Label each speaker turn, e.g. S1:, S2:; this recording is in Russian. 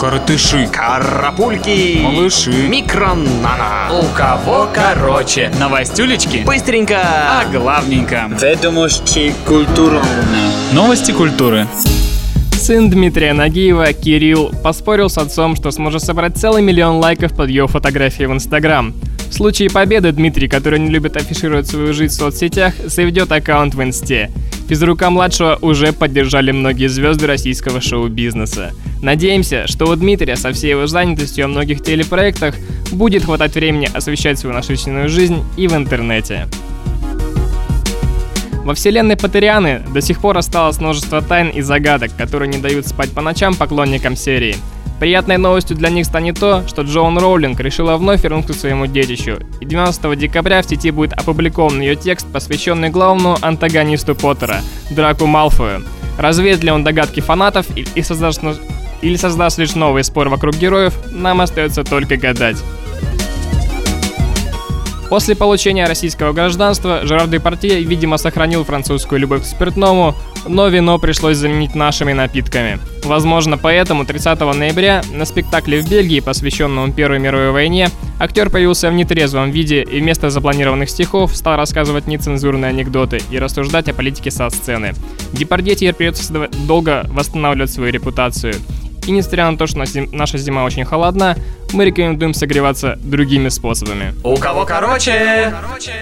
S1: Коротыши.
S2: Карапульки.
S1: Малыши.
S2: Микронана.
S1: У кого короче. Новостюлечки.
S2: Быстренько.
S1: А главненько.
S3: Ведомости культурные.
S1: Новости культуры.
S4: Сын Дмитрия Нагиева, Кирилл, поспорил с отцом, что сможет собрать целый миллион лайков под его фотографией в Инстаграм. В случае победы Дмитрий, который не любит афишировать свою жизнь в соцсетях, заведет аккаунт в Инсте. Физрука-младшего уже поддержали многие звезды российского шоу-бизнеса. Надеемся, что у Дмитрия со всей его занятостью о многих телепроектах будет хватать времени освещать свою насыщенную жизнь и в интернете. Во вселенной Патерианы до сих пор осталось множество тайн и загадок, которые не дают спать по ночам поклонникам серии. Приятной новостью для них станет то, что Джоан Роулинг решила вновь вернуться к своему детищу, и 12 декабря в сети будет опубликован ее текст, посвященный главному антагонисту Поттера, Драку Малфою. Развеет ли он догадки фанатов и, и создаст, или создаст лишь новый спор вокруг героев, нам остается только гадать. После получения российского гражданства Жерар Депардье, видимо, сохранил французскую любовь к спиртному, но вино пришлось заменить нашими напитками. Возможно, поэтому 30 ноября на спектакле в Бельгии, посвященном Первой мировой войне, актер появился в нетрезвом виде и вместо запланированных стихов стал рассказывать нецензурные анекдоты и рассуждать о политике со сцены. Депардье теперь придется долго восстанавливать свою репутацию. И несмотря на то, что наша зима очень холодна, мы рекомендуем согреваться другими способами.
S2: У кого короче? короче.